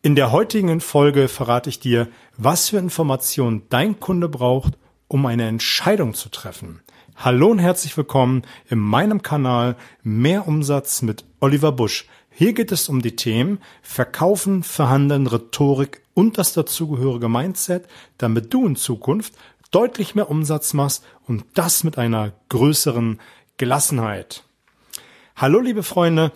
In der heutigen Folge verrate ich dir, was für Informationen dein Kunde braucht, um eine Entscheidung zu treffen. Hallo und herzlich willkommen in meinem Kanal Mehr Umsatz mit Oliver Busch. Hier geht es um die Themen Verkaufen, Verhandeln, Rhetorik und das dazugehörige Mindset, damit du in Zukunft deutlich mehr Umsatz machst und das mit einer größeren Gelassenheit. Hallo liebe Freunde,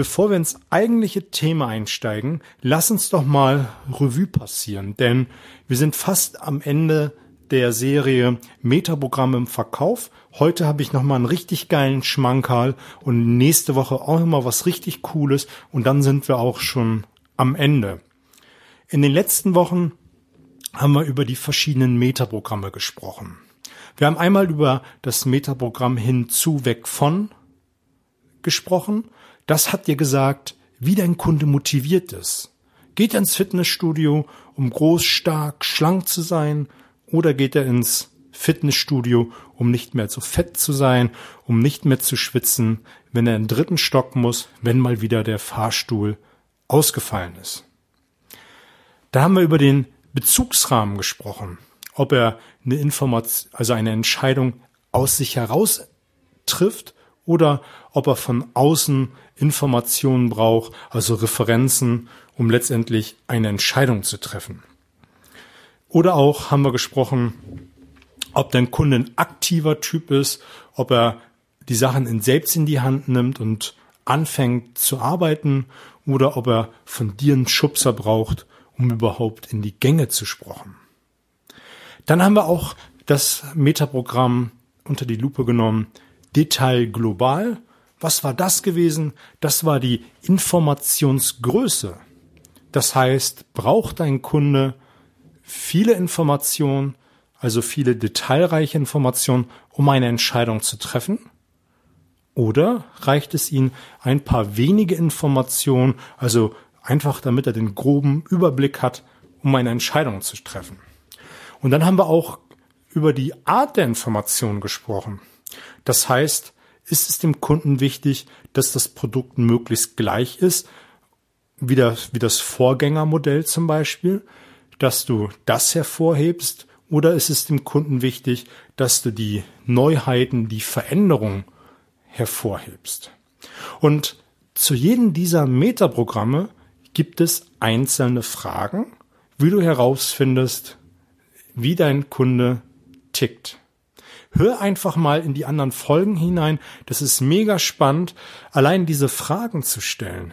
Bevor wir ins eigentliche Thema einsteigen, lass uns doch mal Revue passieren, denn wir sind fast am Ende der Serie Metaprogramme im Verkauf. Heute habe ich nochmal einen richtig geilen Schmankerl und nächste Woche auch nochmal was richtig Cooles und dann sind wir auch schon am Ende. In den letzten Wochen haben wir über die verschiedenen Metaprogramme gesprochen. Wir haben einmal über das Metaprogramm hinzu weg von gesprochen das hat dir gesagt, wie dein Kunde motiviert ist. Geht er ins Fitnessstudio, um groß, stark, schlank zu sein, oder geht er ins Fitnessstudio, um nicht mehr zu fett zu sein, um nicht mehr zu schwitzen, wenn er den dritten Stock muss, wenn mal wieder der Fahrstuhl ausgefallen ist. Da haben wir über den Bezugsrahmen gesprochen, ob er eine Information, also eine Entscheidung aus sich heraus trifft oder ob er von außen Informationen braucht, also Referenzen, um letztendlich eine Entscheidung zu treffen. Oder auch haben wir gesprochen, ob dein Kunde ein aktiver Typ ist, ob er die Sachen in selbst in die Hand nimmt und anfängt zu arbeiten oder ob er von dir einen Schubser braucht, um überhaupt in die Gänge zu sprechen. Dann haben wir auch das Metaprogramm unter die Lupe genommen, Detail global was war das gewesen? Das war die Informationsgröße. Das heißt, braucht ein Kunde viele Informationen, also viele detailreiche Informationen, um eine Entscheidung zu treffen? Oder reicht es ihm ein paar wenige Informationen, also einfach damit er den groben Überblick hat, um eine Entscheidung zu treffen? Und dann haben wir auch über die Art der Information gesprochen. Das heißt, ist es dem Kunden wichtig, dass das Produkt möglichst gleich ist, wie das, wie das Vorgängermodell zum Beispiel, dass du das hervorhebst, oder ist es dem Kunden wichtig, dass du die Neuheiten, die Veränderung hervorhebst? Und zu jedem dieser Metaprogramme gibt es einzelne Fragen, wie du herausfindest, wie dein Kunde tickt. Hör einfach mal in die anderen Folgen hinein. Das ist mega spannend, allein diese Fragen zu stellen.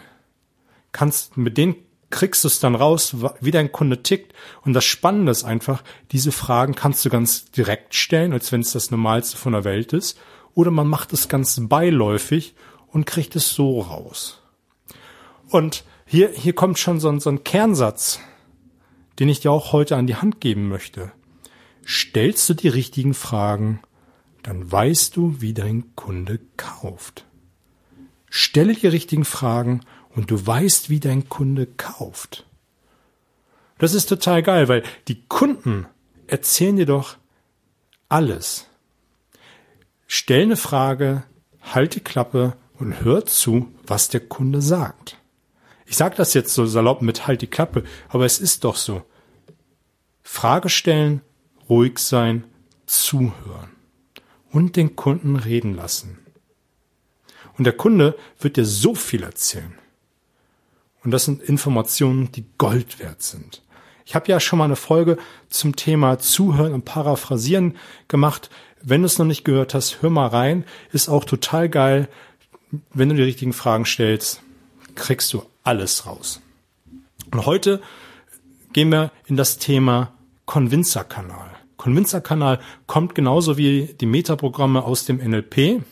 Kannst mit denen kriegst du es dann raus, wie dein Kunde tickt. Und das Spannende ist einfach, diese Fragen kannst du ganz direkt stellen, als wenn es das Normalste von der Welt ist. Oder man macht es ganz beiläufig und kriegt es so raus. Und hier, hier kommt schon so ein, so ein Kernsatz, den ich dir auch heute an die Hand geben möchte. Stellst du die richtigen Fragen, dann weißt du, wie dein Kunde kauft. Stelle die richtigen Fragen und du weißt, wie dein Kunde kauft. Das ist total geil, weil die Kunden erzählen dir doch alles. Stell eine Frage, halte Klappe und hör zu, was der Kunde sagt. Ich sage das jetzt so salopp mit halt die Klappe, aber es ist doch so. Frage stellen, ruhig sein, zuhören und den Kunden reden lassen. Und der Kunde wird dir so viel erzählen. Und das sind Informationen, die Gold wert sind. Ich habe ja schon mal eine Folge zum Thema Zuhören und Paraphrasieren gemacht. Wenn du es noch nicht gehört hast, hör mal rein. Ist auch total geil. Wenn du die richtigen Fragen stellst, kriegst du alles raus. Und heute gehen wir in das Thema Convincer-Kanal. Convincer-Kanal kommt genauso wie die Metaprogramme aus dem NLP.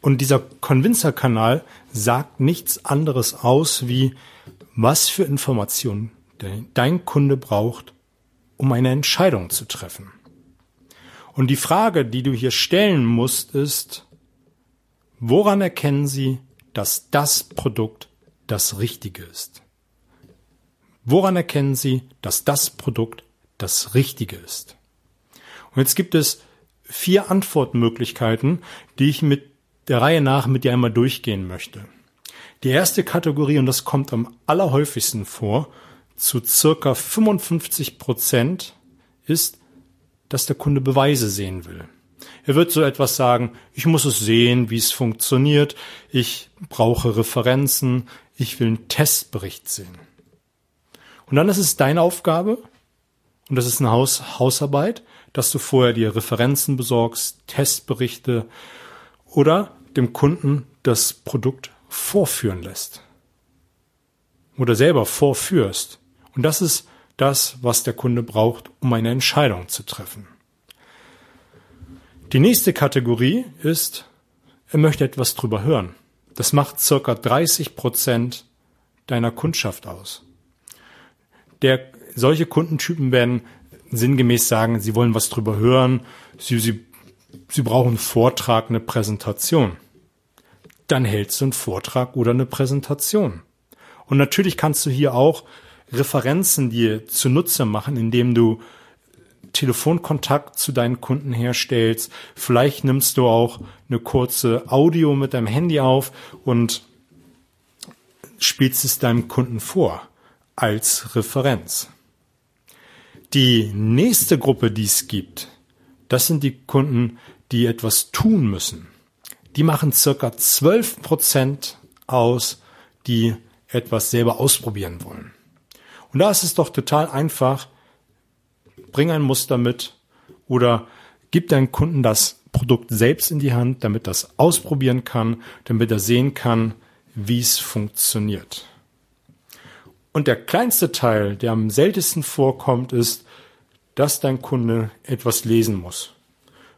Und dieser Convincer-Kanal sagt nichts anderes aus, wie was für Informationen dein Kunde braucht, um eine Entscheidung zu treffen. Und die Frage, die du hier stellen musst, ist, woran erkennen Sie, dass das Produkt das Richtige ist? Woran erkennen Sie, dass das Produkt das Richtige ist. Und jetzt gibt es vier Antwortmöglichkeiten, die ich mit der Reihe nach mit dir einmal durchgehen möchte. Die erste Kategorie, und das kommt am allerhäufigsten vor, zu circa 55 Prozent, ist, dass der Kunde Beweise sehen will. Er wird so etwas sagen, ich muss es sehen, wie es funktioniert, ich brauche Referenzen, ich will einen Testbericht sehen. Und dann ist es deine Aufgabe, und das ist eine Haus Hausarbeit, dass du vorher dir Referenzen besorgst, Testberichte oder dem Kunden das Produkt vorführen lässt. Oder selber vorführst. Und das ist das, was der Kunde braucht, um eine Entscheidung zu treffen. Die nächste Kategorie ist, er möchte etwas drüber hören. Das macht circa 30 Prozent deiner Kundschaft aus. Der, solche Kundentypen werden sinngemäß sagen, sie wollen was drüber hören, sie, sie, sie brauchen einen Vortrag, eine Präsentation. Dann hältst du einen Vortrag oder eine Präsentation. Und natürlich kannst du hier auch Referenzen dir zunutze machen, indem du Telefonkontakt zu deinen Kunden herstellst. Vielleicht nimmst du auch eine kurze Audio mit deinem Handy auf und spielst es deinem Kunden vor als Referenz. Die nächste Gruppe, die es gibt, das sind die Kunden, die etwas tun müssen. Die machen circa 12 Prozent aus, die etwas selber ausprobieren wollen. Und da ist es doch total einfach, bring ein Muster mit oder gib deinem Kunden das Produkt selbst in die Hand, damit das ausprobieren kann, damit er sehen kann, wie es funktioniert. Und der kleinste Teil, der am seltensten vorkommt, ist, dass dein Kunde etwas lesen muss.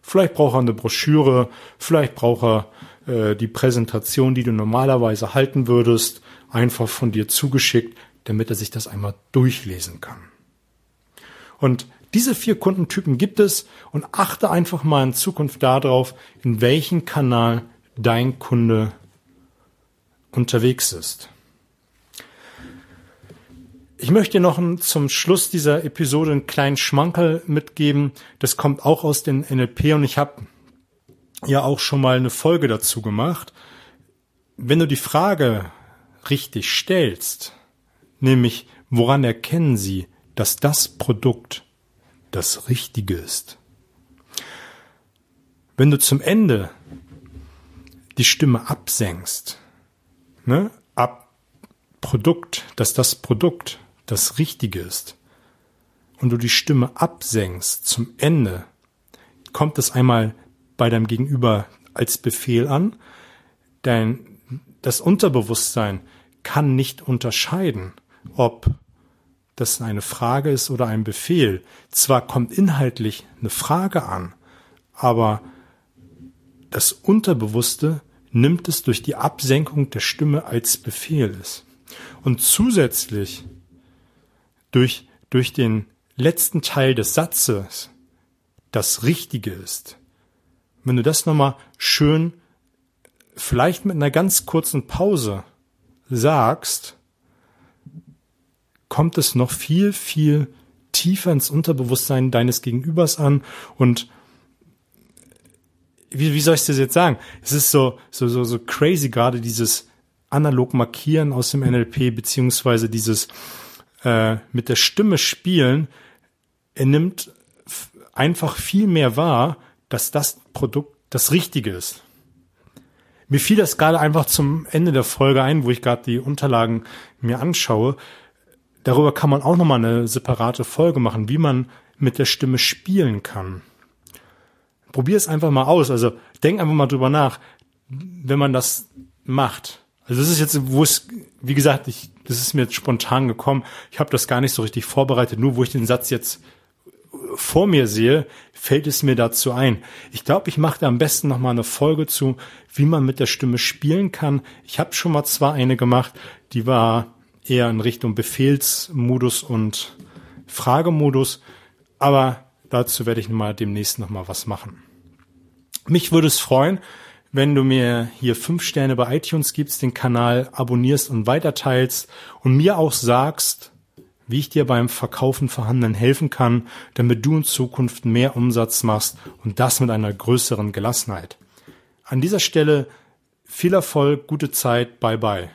Vielleicht braucht er eine Broschüre, vielleicht braucht er äh, die Präsentation, die du normalerweise halten würdest, einfach von dir zugeschickt, damit er sich das einmal durchlesen kann. Und diese vier Kundentypen gibt es und achte einfach mal in Zukunft darauf, in welchem Kanal dein Kunde unterwegs ist. Ich möchte noch zum Schluss dieser Episode einen kleinen Schmankerl mitgeben. Das kommt auch aus den NLP und ich habe ja auch schon mal eine Folge dazu gemacht. Wenn du die Frage richtig stellst, nämlich woran erkennen Sie, dass das Produkt das Richtige ist? Wenn du zum Ende die Stimme absenkst, ne, ab Produkt, dass das Produkt das Richtige ist und du die Stimme absenkst zum Ende, kommt es einmal bei deinem Gegenüber als Befehl an. Dein, das Unterbewusstsein kann nicht unterscheiden, ob das eine Frage ist oder ein Befehl. Zwar kommt inhaltlich eine Frage an, aber das Unterbewusste nimmt es durch die Absenkung der Stimme als Befehl ist. Und zusätzlich durch, durch den letzten Teil des Satzes das Richtige ist. Wenn du das nochmal schön, vielleicht mit einer ganz kurzen Pause sagst, kommt es noch viel, viel tiefer ins Unterbewusstsein deines Gegenübers an und wie, wie soll ich das jetzt sagen? Es ist so, so, so, so crazy gerade dieses analog markieren aus dem NLP beziehungsweise dieses äh, mit der Stimme spielen, er nimmt einfach viel mehr wahr, dass das Produkt das Richtige ist. Mir fiel das gerade einfach zum Ende der Folge ein, wo ich gerade die Unterlagen mir anschaue. Darüber kann man auch nochmal eine separate Folge machen, wie man mit der Stimme spielen kann. Probier es einfach mal aus. Also denk einfach mal drüber nach, wenn man das macht. Also das ist jetzt, wo es, wie gesagt, ich, das ist mir jetzt spontan gekommen. Ich habe das gar nicht so richtig vorbereitet. Nur wo ich den Satz jetzt vor mir sehe, fällt es mir dazu ein. Ich glaube, ich mache da am besten noch mal eine Folge zu, wie man mit der Stimme spielen kann. Ich habe schon mal zwar eine gemacht, die war eher in Richtung Befehlsmodus und Fragemodus, aber dazu werde ich mal demnächst noch mal was machen. Mich würde es freuen, wenn du mir hier fünf Sterne bei iTunes gibst, den Kanal abonnierst und weiterteilst und mir auch sagst, wie ich dir beim Verkaufen vorhandenen helfen kann, damit du in Zukunft mehr Umsatz machst und das mit einer größeren Gelassenheit. An dieser Stelle viel Erfolg, gute Zeit, bye bye.